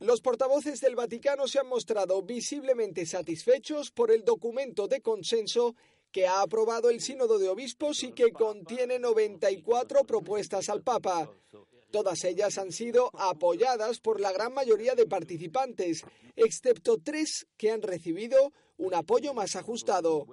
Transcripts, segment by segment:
Los portavoces del Vaticano se han mostrado visiblemente satisfechos por el documento de consenso que ha aprobado el Sínodo de Obispos y que contiene 94 propuestas al Papa. Todas ellas han sido apoyadas por la gran mayoría de participantes, excepto tres que han recibido un apoyo más ajustado.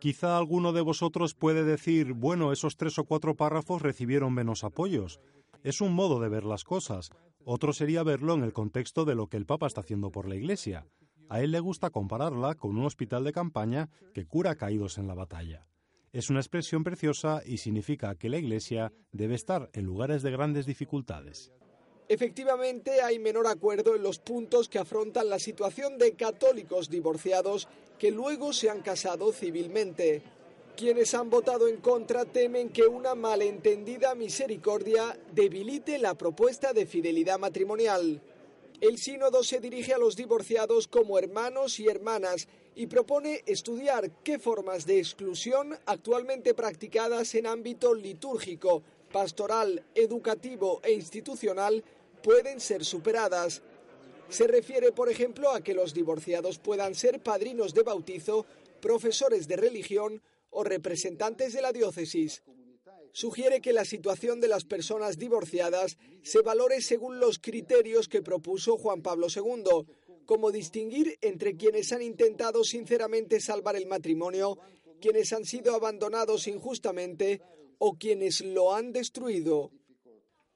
Quizá alguno de vosotros puede decir, bueno, esos tres o cuatro párrafos recibieron menos apoyos. Es un modo de ver las cosas. Otro sería verlo en el contexto de lo que el Papa está haciendo por la Iglesia. A él le gusta compararla con un hospital de campaña que cura caídos en la batalla. Es una expresión preciosa y significa que la Iglesia debe estar en lugares de grandes dificultades. Efectivamente, hay menor acuerdo en los puntos que afrontan la situación de católicos divorciados que luego se han casado civilmente. Quienes han votado en contra temen que una malentendida misericordia debilite la propuesta de fidelidad matrimonial. El sínodo se dirige a los divorciados como hermanos y hermanas y propone estudiar qué formas de exclusión actualmente practicadas en ámbito litúrgico, pastoral, educativo e institucional pueden ser superadas. Se refiere, por ejemplo, a que los divorciados puedan ser padrinos de bautizo, profesores de religión o representantes de la diócesis sugiere que la situación de las personas divorciadas se valore según los criterios que propuso Juan Pablo II, como distinguir entre quienes han intentado sinceramente salvar el matrimonio, quienes han sido abandonados injustamente o quienes lo han destruido.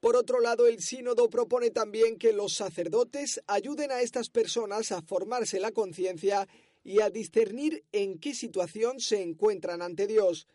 Por otro lado, el sínodo propone también que los sacerdotes ayuden a estas personas a formarse la conciencia y a discernir en qué situación se encuentran ante Dios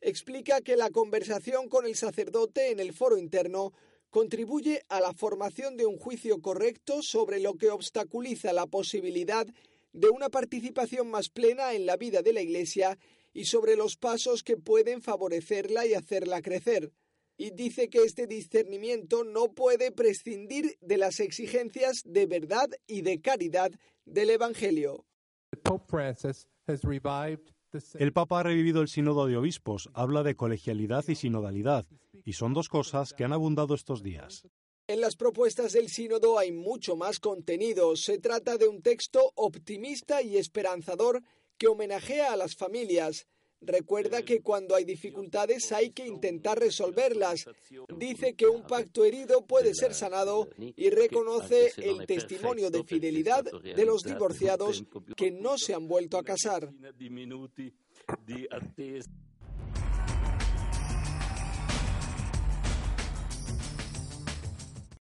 explica que la conversación con el sacerdote en el foro interno contribuye a la formación de un juicio correcto sobre lo que obstaculiza la posibilidad de una participación más plena en la vida de la Iglesia y sobre los pasos que pueden favorecerla y hacerla crecer. Y dice que este discernimiento no puede prescindir de las exigencias de verdad y de caridad del Evangelio. El Papa ha revivido el sínodo de obispos, habla de colegialidad y sinodalidad, y son dos cosas que han abundado estos días. En las propuestas del sínodo hay mucho más contenido. Se trata de un texto optimista y esperanzador que homenajea a las familias. Recuerda que cuando hay dificultades hay que intentar resolverlas. Dice que un pacto herido puede ser sanado y reconoce el testimonio de fidelidad de los divorciados que no se han vuelto a casar.